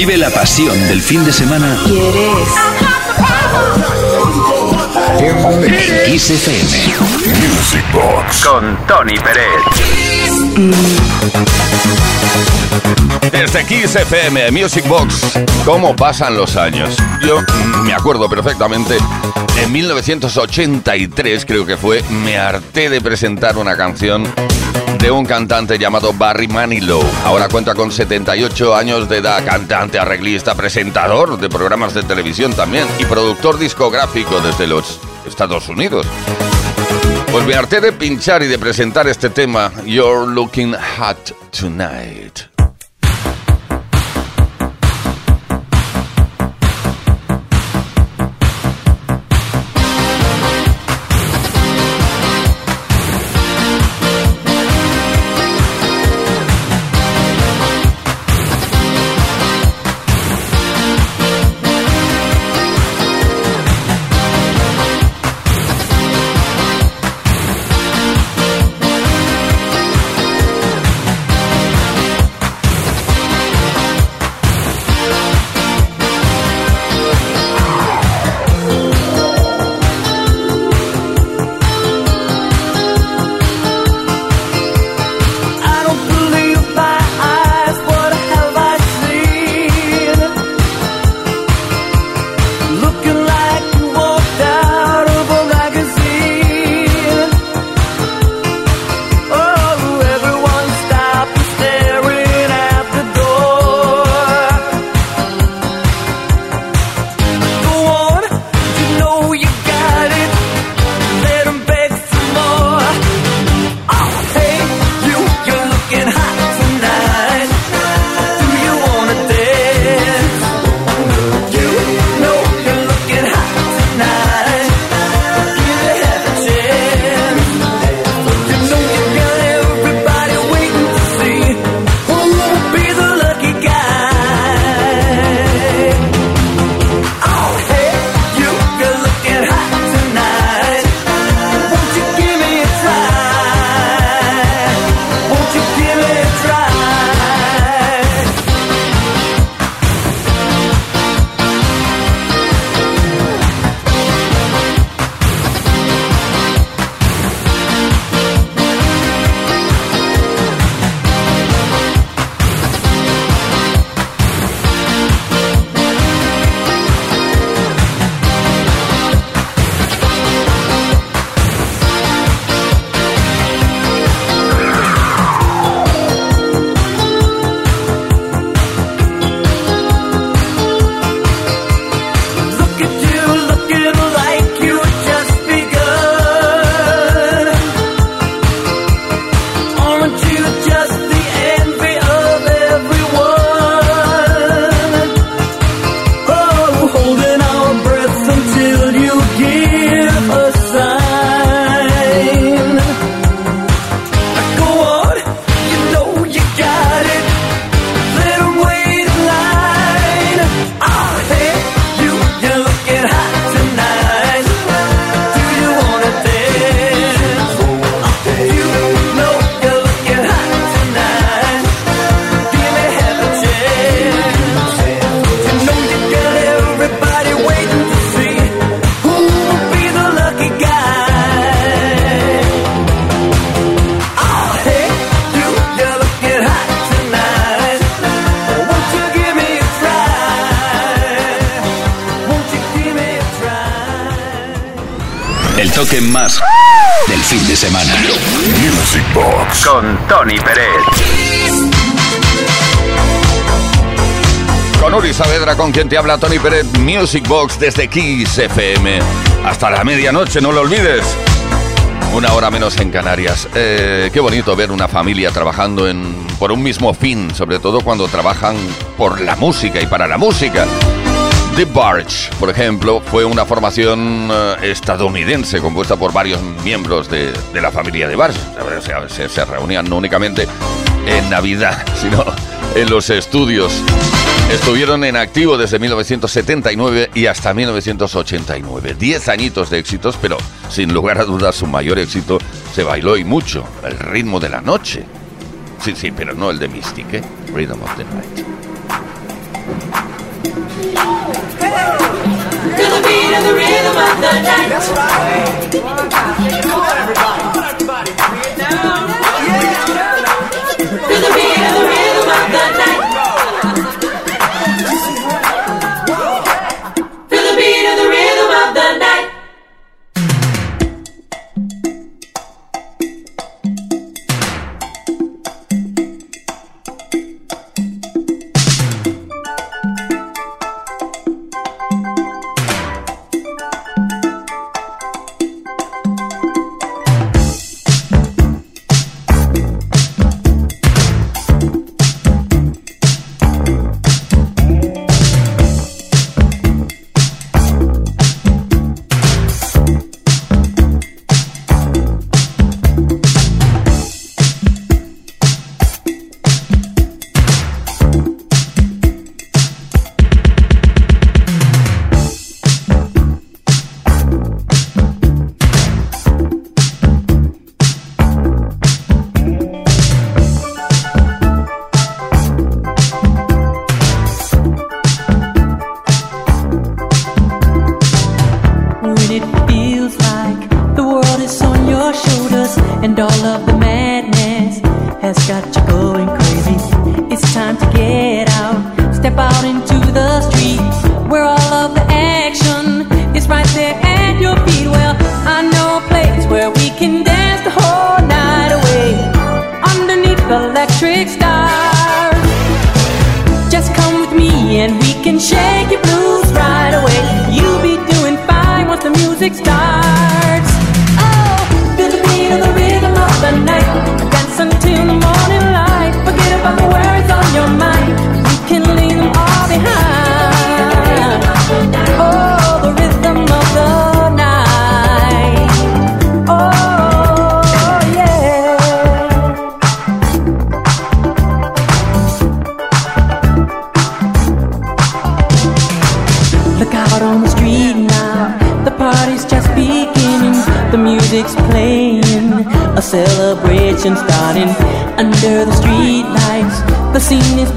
Vive la pasión del fin de semana. ¿Quieres? En Kiss FM. Music Box. Con Tony Pérez. Desde Kiss FM, Music Box, ¿cómo pasan los años? Yo me acuerdo perfectamente, en 1983 creo que fue, me harté de presentar una canción de un cantante llamado Barry Manilow. Ahora cuenta con 78 años de edad, cantante, arreglista, presentador de programas de televisión también y productor discográfico desde los Estados Unidos. Pues me harté de pinchar y de presentar este tema, You're Looking Hot Tonight. Tony Pérez. Con Uri Saavedra, con quien te habla Tony Pérez, Music Box desde Kiss FM. Hasta la medianoche, no lo olvides. Una hora menos en Canarias. Eh, qué bonito ver una familia trabajando en, por un mismo fin, sobre todo cuando trabajan por la música y para la música. The Barge, por ejemplo, fue una formación eh, estadounidense compuesta por varios miembros de, de la familia de Barge o sea, se, reunían no únicamente en Navidad, sino en los estudios. Estuvieron en activo desde 1979 y hasta 1989. Diez añitos de éxitos, pero sin lugar a dudas su mayor éxito se bailó y mucho, el ritmo de la noche. Sí, sí, pero no el de Mystic, ¿eh? Rhythm of the Night. And we can shake your blues right away. You'll be doing fine once the music starts. kitchen starting under the streetlights. The scene is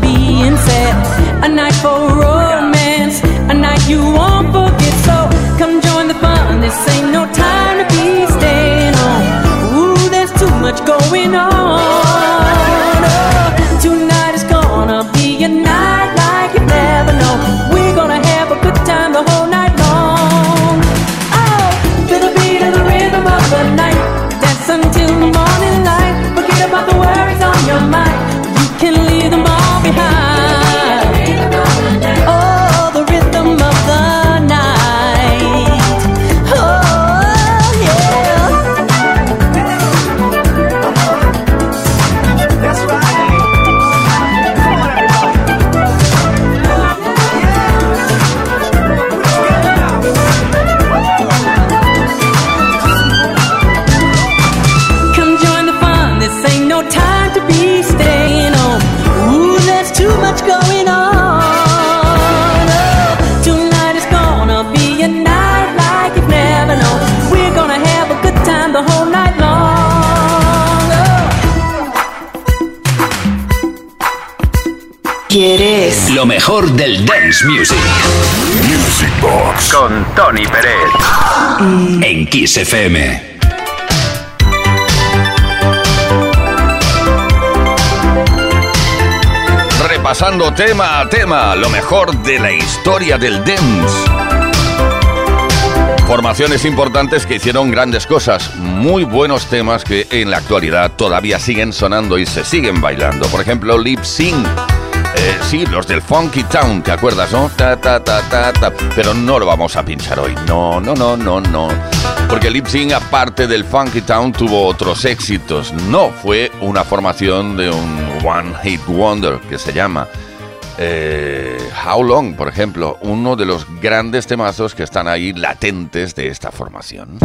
mejor del dance music. Music Box. Con Tony Pérez. En Kiss FM. Repasando tema a tema, lo mejor de la historia del dance. Formaciones importantes que hicieron grandes cosas, muy buenos temas que en la actualidad todavía siguen sonando y se siguen bailando. Por ejemplo, Lip Sync eh, sí, los del Funky Town, ¿te acuerdas, no? Ta, ta, ta, ta, ta. Pero no lo vamos a pinchar hoy. No, no, no, no, no. Porque Lip aparte del Funky Town, tuvo otros éxitos. No fue una formación de un One Hit Wonder, que se llama. Eh, How Long, por ejemplo, uno de los grandes temazos que están ahí latentes de esta formación.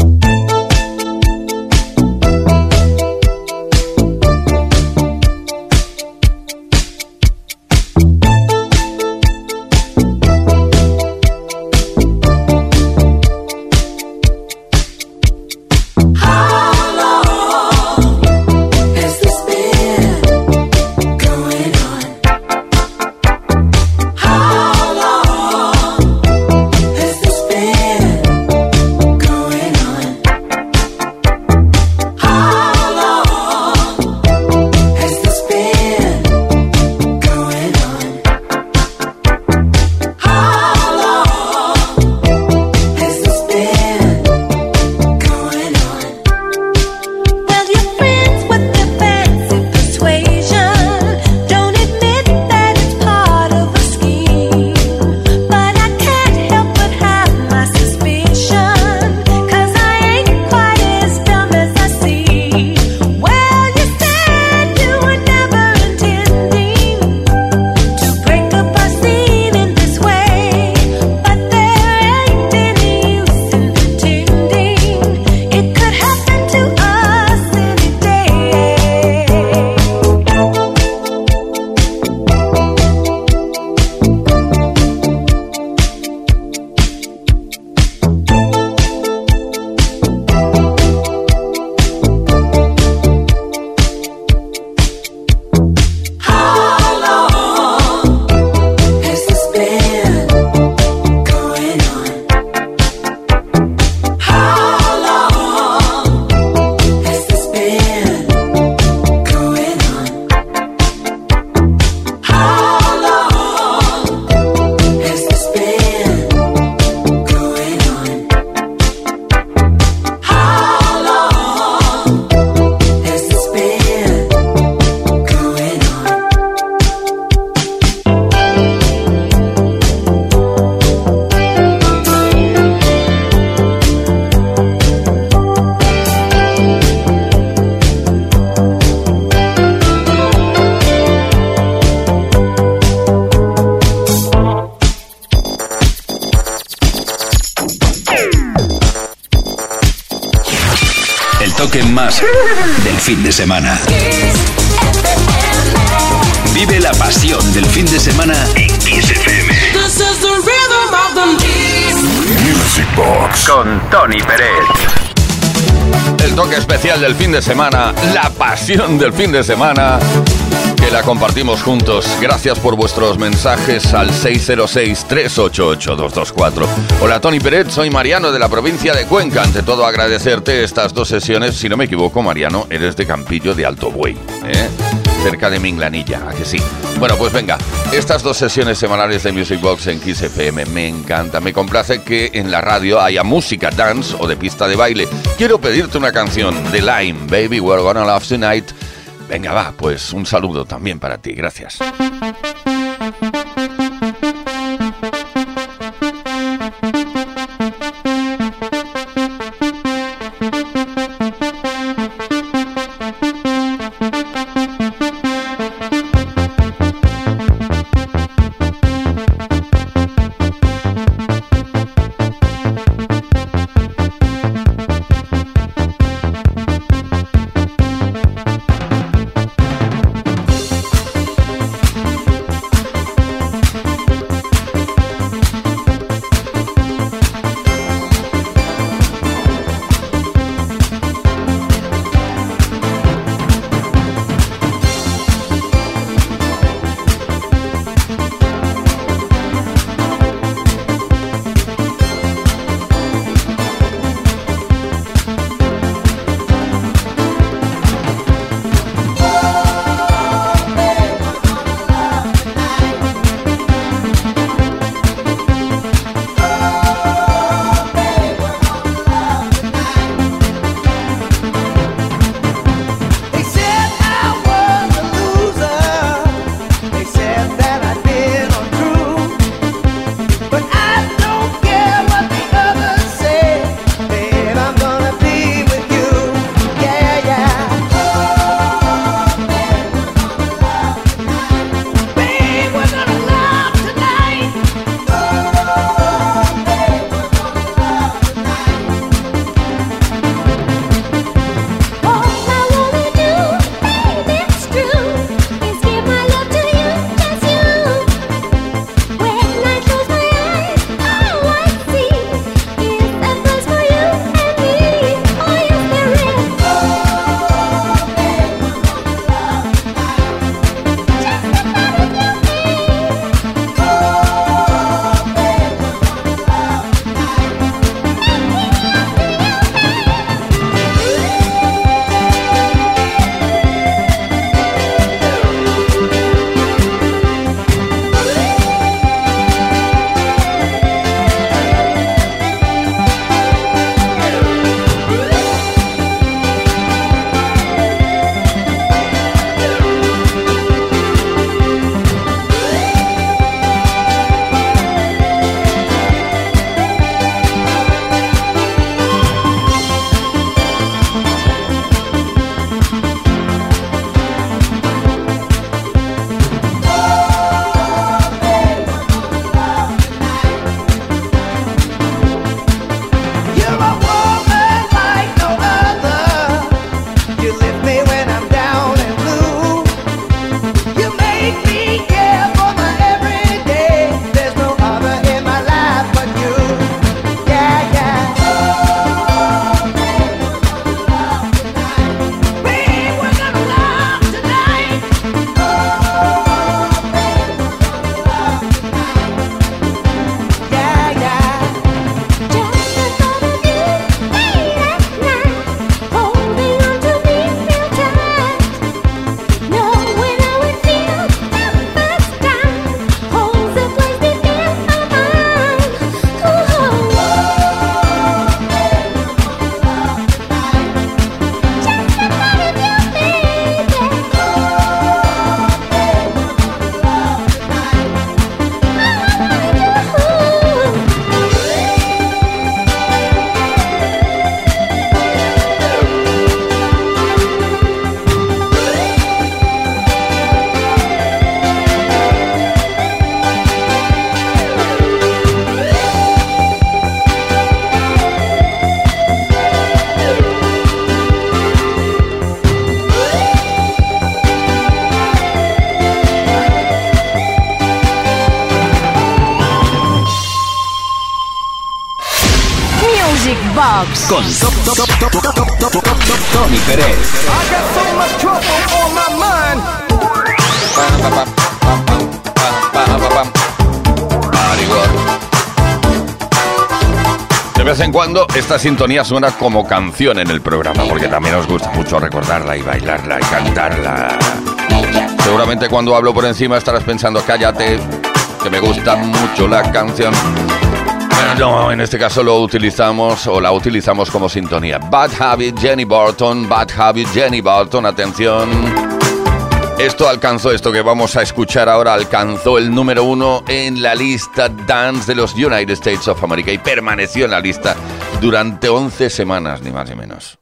Semana. Vive la pasión del fin de semana en Kiss FM. Music Box. Con Tony Pérez. El toque especial del fin de semana, la pasión del fin de semana, que la compartimos juntos. Gracias por vuestros mensajes al 606-388-224. Hola Tony Pérez, soy Mariano de la provincia de Cuenca. Ante todo agradecerte estas dos sesiones. Si no me equivoco, Mariano, eres de Campillo de Alto Buey. ¿eh? cerca de Minglanilla, ¿a que sí? Bueno, pues venga, estas dos sesiones semanales de Music Box en Kiss FM me encanta. Me complace que en la radio haya música dance o de pista de baile. Quiero pedirte una canción de Lime, Baby We're Gonna Love Tonight. Venga, va, pues un saludo también para ti, gracias. Con Tony Pérez. De vez en cuando esta sintonía suena como canción en el programa, porque también nos gusta mucho recordarla y bailarla y cantarla. Seguramente cuando hablo por encima estarás pensando, cállate, que me gusta mucho la canción. No, en este caso lo utilizamos o la utilizamos como sintonía. Bad Habit, Jenny Barton, Bad Habit, Jenny Barton, atención. Esto alcanzó, esto que vamos a escuchar ahora, alcanzó el número uno en la lista Dance de los United States of America y permaneció en la lista durante 11 semanas, ni más ni menos.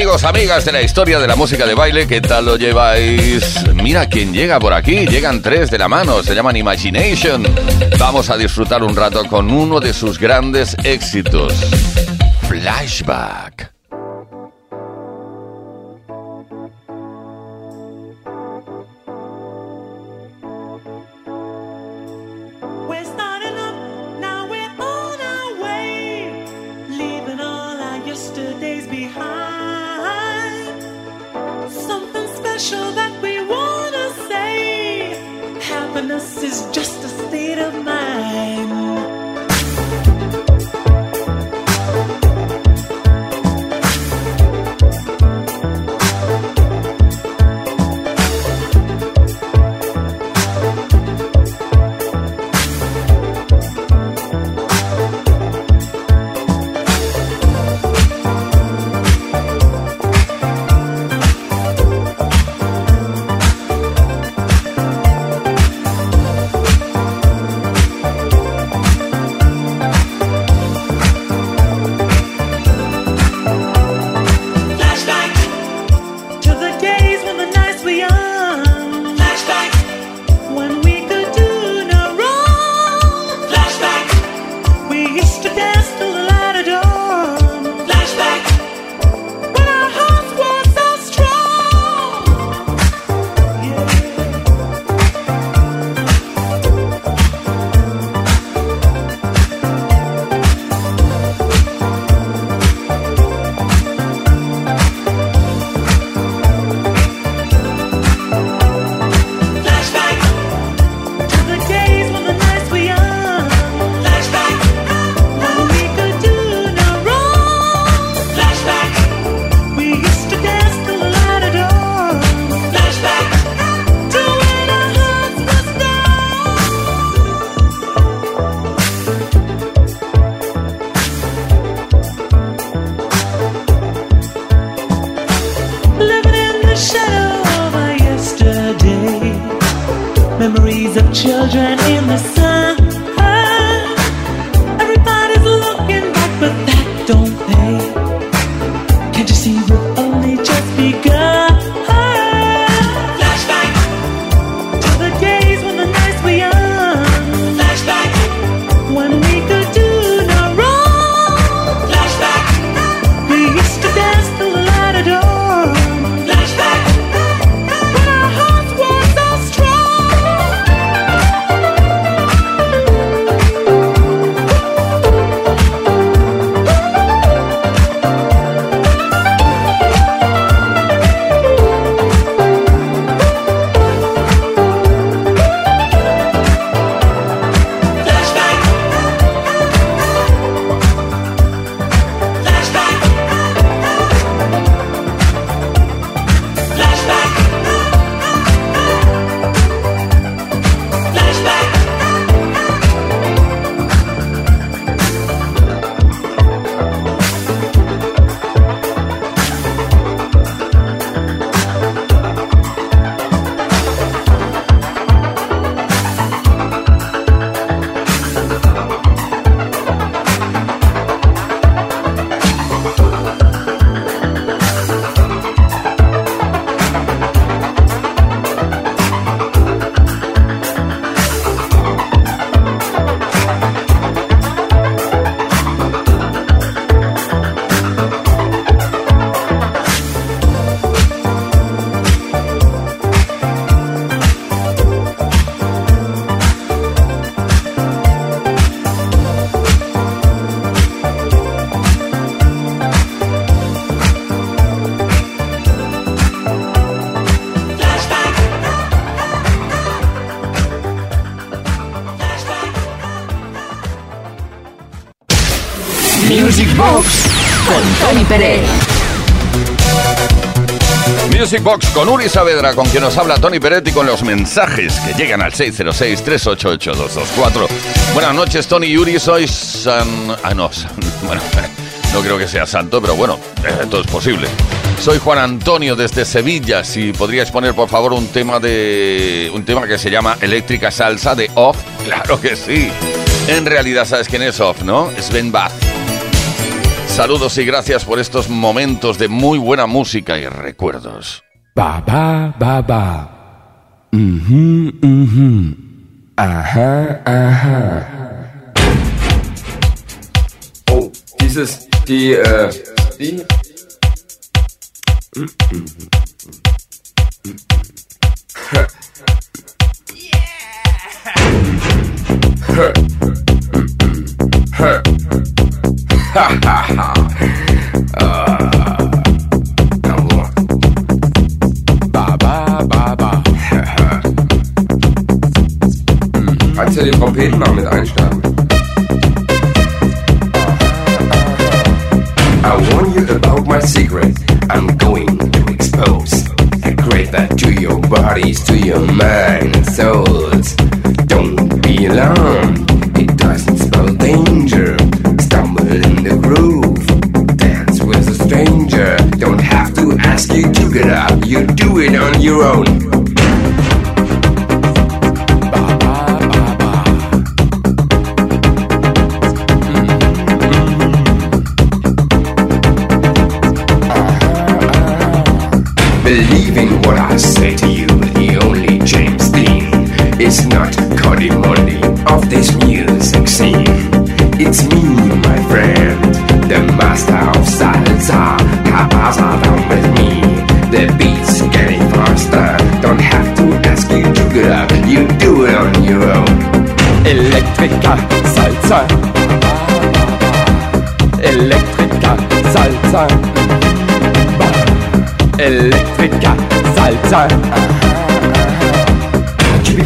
Amigos, amigas de la historia de la música de baile, ¿qué tal lo lleváis? Mira quién llega por aquí, llegan tres de la mano, se llaman Imagination. Vamos a disfrutar un rato con uno de sus grandes éxitos, Flashback. Music Box con Uri Saavedra, con quien nos habla Tony Peretti con los mensajes que llegan al 606-388-224. Buenas noches, Tony y Uri. Soy San. Ah, no, bueno, no creo que sea santo, pero bueno, eh, todo es posible. Soy Juan Antonio desde Sevilla. Si podrías poner, por favor, un tema de. un tema que se llama Eléctrica Salsa de Off. Claro que sí. En realidad, ¿sabes quién es Off, no? Es Ben Bath. Saludos y gracias por estos momentos de muy buena música y recuerdos. Ba ba ba ba. Mhm mhm. Aha aha. Oh, dieses die äh die Äh, Kannst ja die Trompeten mal mit einsteigen. I warn you about my secret. I'm going to expose. Secret that to your bodies, to your mind and souls. Don't be alarmed. It doesn't spell ask you to get up. You do it on your own. Believe in what I say to you. desire. Jimmy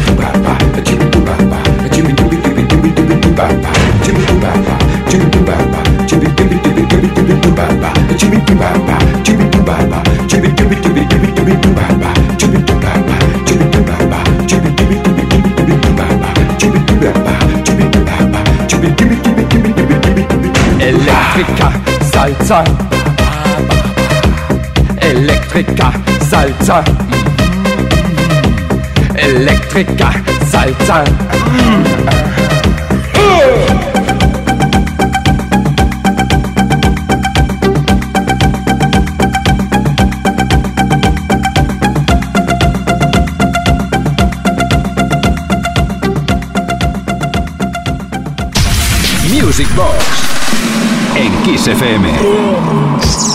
Salzer. Salzer. Elektriker, Salsa. Music Box en Kiss FM.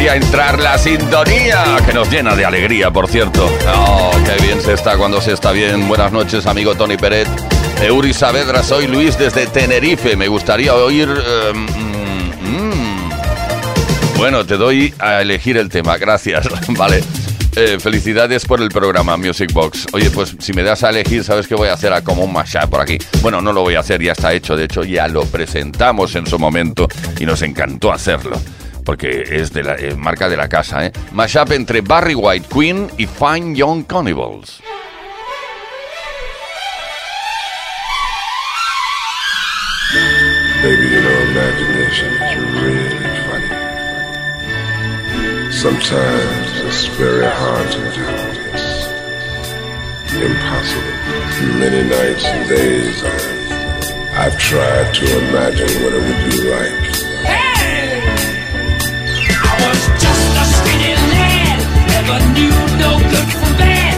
Quería entrar la sintonía, que nos llena de alegría, por cierto. Oh, qué bien se está cuando se está bien. Buenas noches, amigo Tony Peret. Euri Saavedra, soy Luis desde Tenerife. Me gustaría oír... eh, mm, mm. Bueno, te doy a elegir el tema, gracias. vale. Eh, felicidades por el programa Music Box. Oye, pues si me das a elegir, ¿sabes qué voy a hacer? A como un mashup por aquí. Bueno, no lo voy a hacer, ya está hecho. De hecho, ya lo presentamos en su momento y nos encantó hacerlo. Porque es de la eh, marca de la casa, ¿eh? Mashup entre Barry White Queen y Fine Young Cannibals. Baby, you know, imagination is really funny. Sometimes it's very hard to do. It's impossible. Many nights and days I've tried to imagine what it would be like. Was just a skinny lad, never knew no good from bad,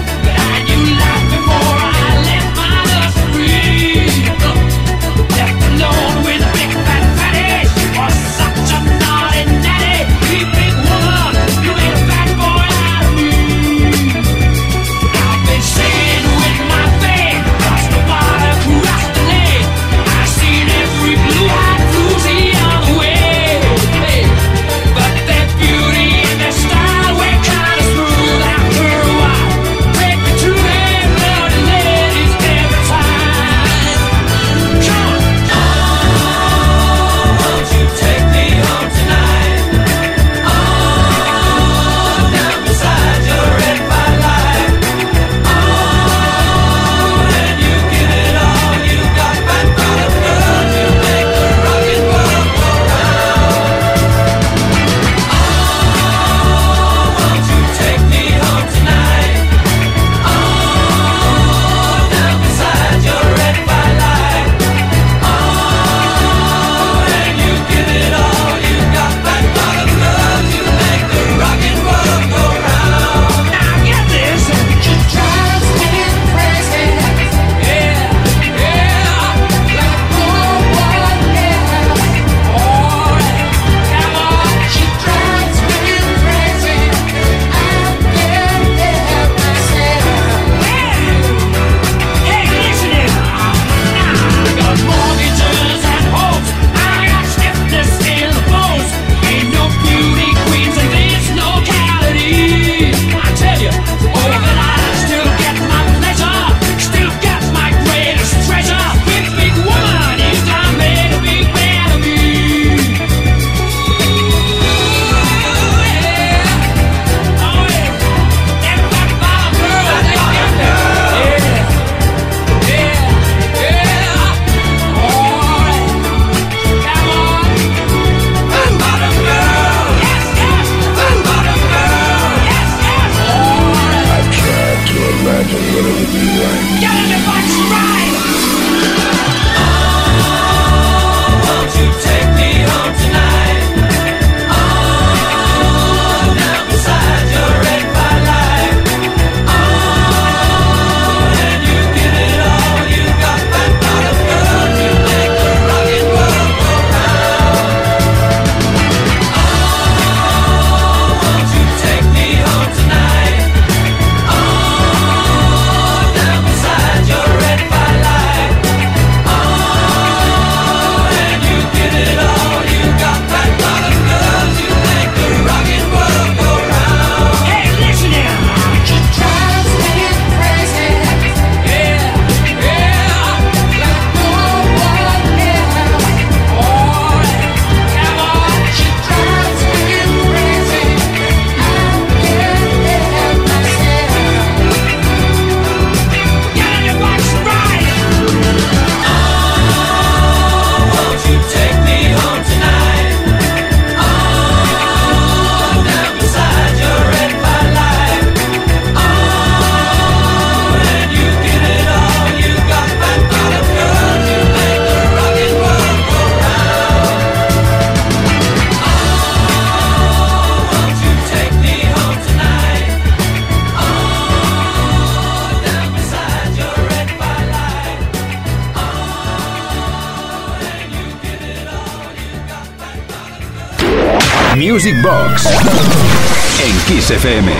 en Kiss FM.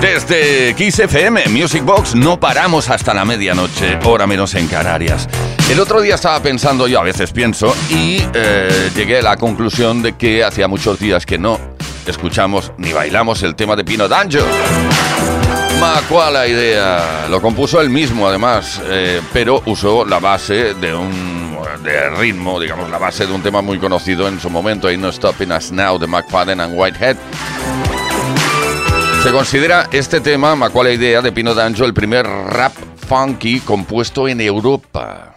Desde Kiss FM, Music Box, no paramos hasta la medianoche, hora menos en Canarias. El otro día estaba pensando, yo a veces pienso, y eh, llegué a la conclusión de que hacía muchos días que no escuchamos ni bailamos el tema de Pino D'Angelo. Ma cuál la idea. Lo compuso él mismo, además, eh, pero usó la base de un de ritmo, digamos, la base de un tema muy conocido en su momento, Ain't No Stopping Us Now, de McFadden and Whitehead. Se considera este tema, Ma cuál la idea de Pino D'Angelo, el primer rap funky compuesto en Europa.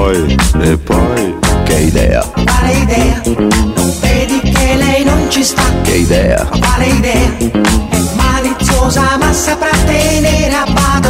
E poi, e poi, che idea, Quale idea? Non vedi che lei non ci sta? che idea, Quale idea? È maliziosa ma saprà tenere a bada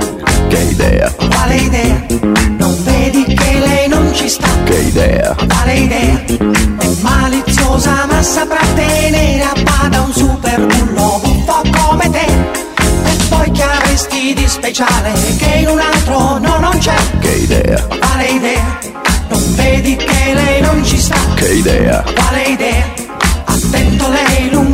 che idea, Quale idea? Non vedi che lei non ci sta? che idea, Quale idea? È maliziosa ma saprà tenere a bada un super bullo un po' come te. E poi che avresti di speciale che in un altro no non c'è? che idea, Quale idea? Non vedi che lei non ci sta? che idea, Quale idea? Attento lei lunga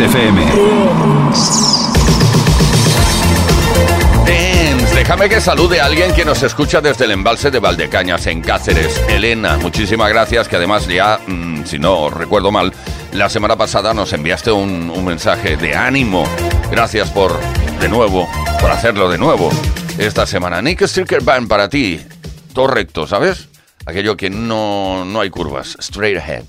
FM. Dance. Déjame que salude a alguien que nos escucha desde el embalse de Valdecañas en Cáceres. Elena, muchísimas gracias, que además ya, mm, si no recuerdo mal, la semana pasada nos enviaste un, mensaje de ánimo. Gracias por, de nuevo, por hacerlo de nuevo esta semana. Nick Stricker Band para ti. Todo recto, ¿sabes? Aquello que no, no hay curvas. Straight ahead.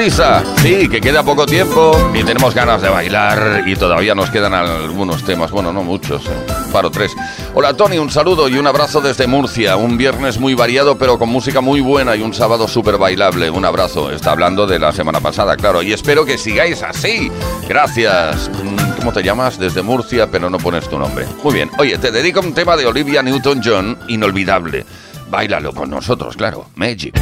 prisa. Sí, que queda poco tiempo y tenemos ganas de bailar y todavía nos quedan algunos temas. Bueno, no muchos, eh. paro tres. Hola Tony, un saludo y un abrazo desde Murcia. Un viernes muy variado pero con música muy buena y un sábado súper bailable. Un abrazo. Está hablando de la semana pasada, claro. Y espero que sigáis así. Gracias. Mm, ¿Cómo te llamas? Desde Murcia, pero no pones tu nombre. Muy bien. Oye, te dedico un tema de Olivia Newton-John, inolvidable. Báilalo con nosotros, claro. Magic.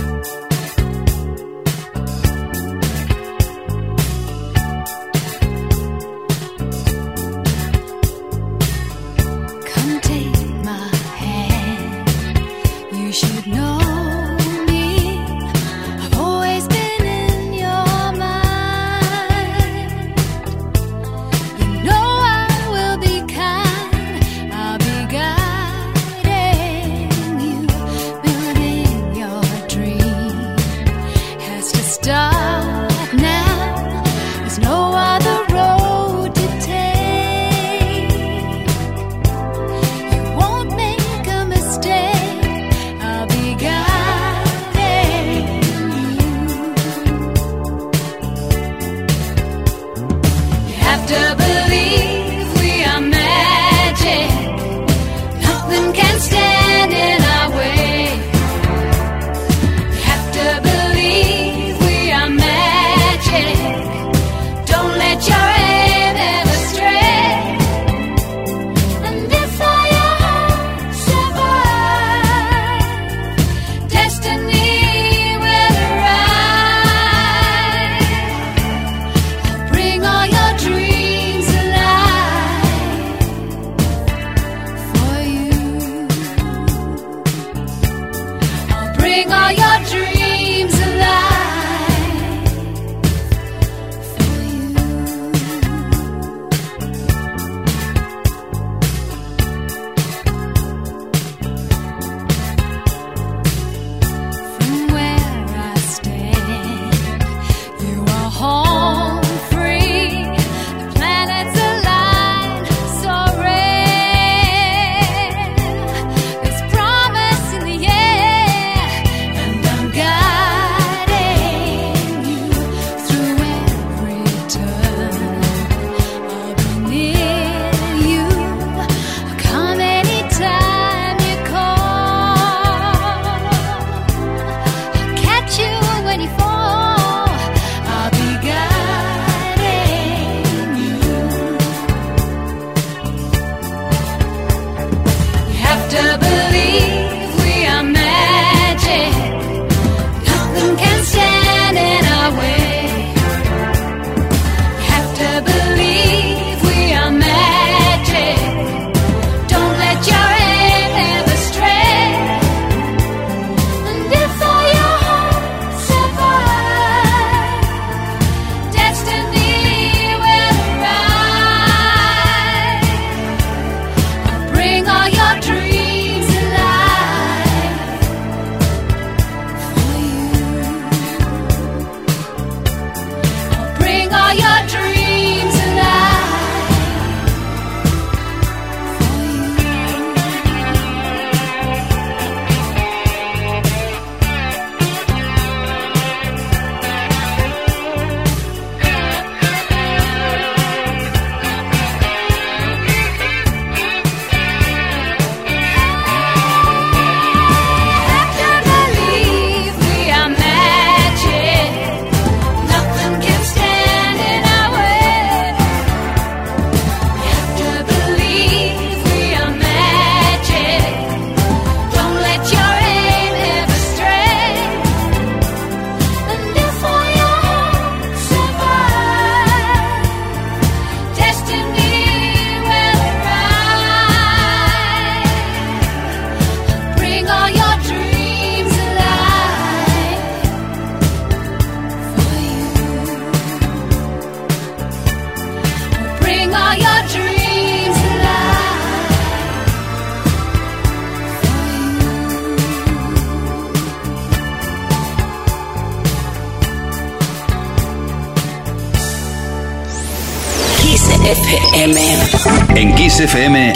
Kiss FM,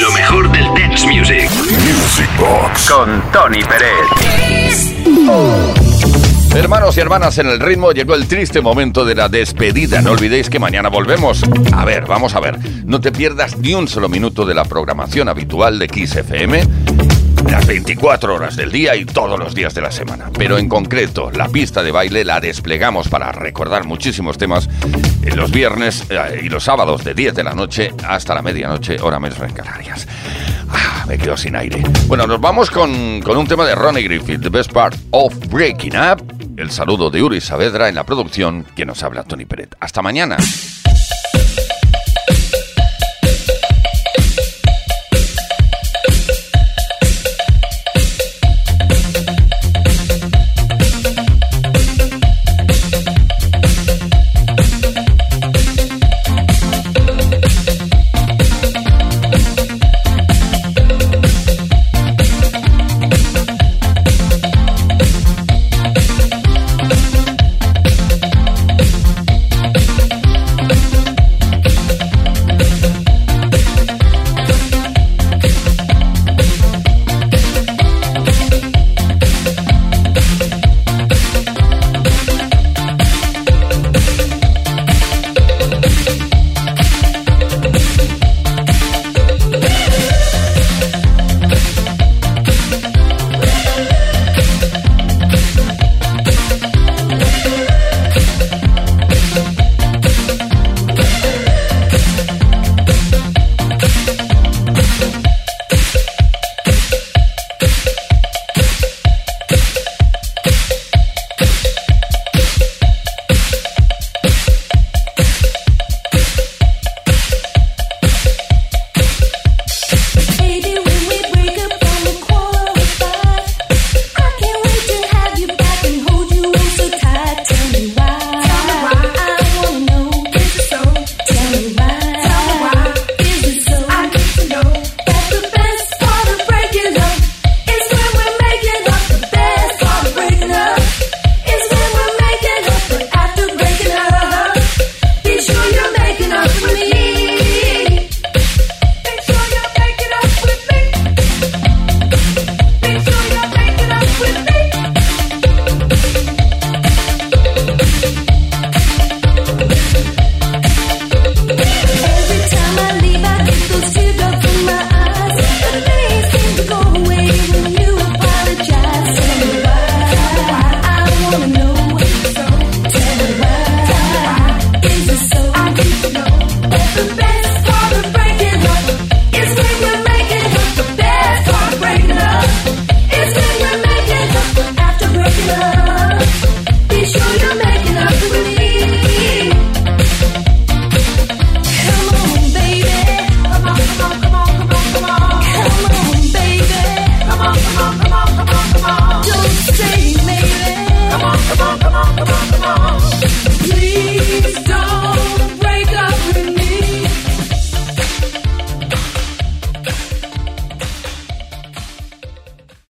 lo mejor del dance music. Music Box. Con Tony Pérez. Hermanos y hermanas, en el ritmo llegó el triste momento de la despedida. No olvidéis que mañana volvemos. A ver, vamos a ver. No te pierdas ni un solo minuto de la programación habitual de Kiss FM. Las 24 horas del día y todos los días de la semana. Pero en concreto, la pista de baile la desplegamos para recordar muchísimos temas en los viernes eh, y los sábados de 10 de la noche hasta la medianoche, hora menos en Canarias. Ah, me quedo sin aire. Bueno, nos vamos con, con un tema de Ronnie Griffith, The Best Part of Breaking Up. El saludo de Uri Saavedra en la producción, que nos habla Tony Peret. Hasta mañana.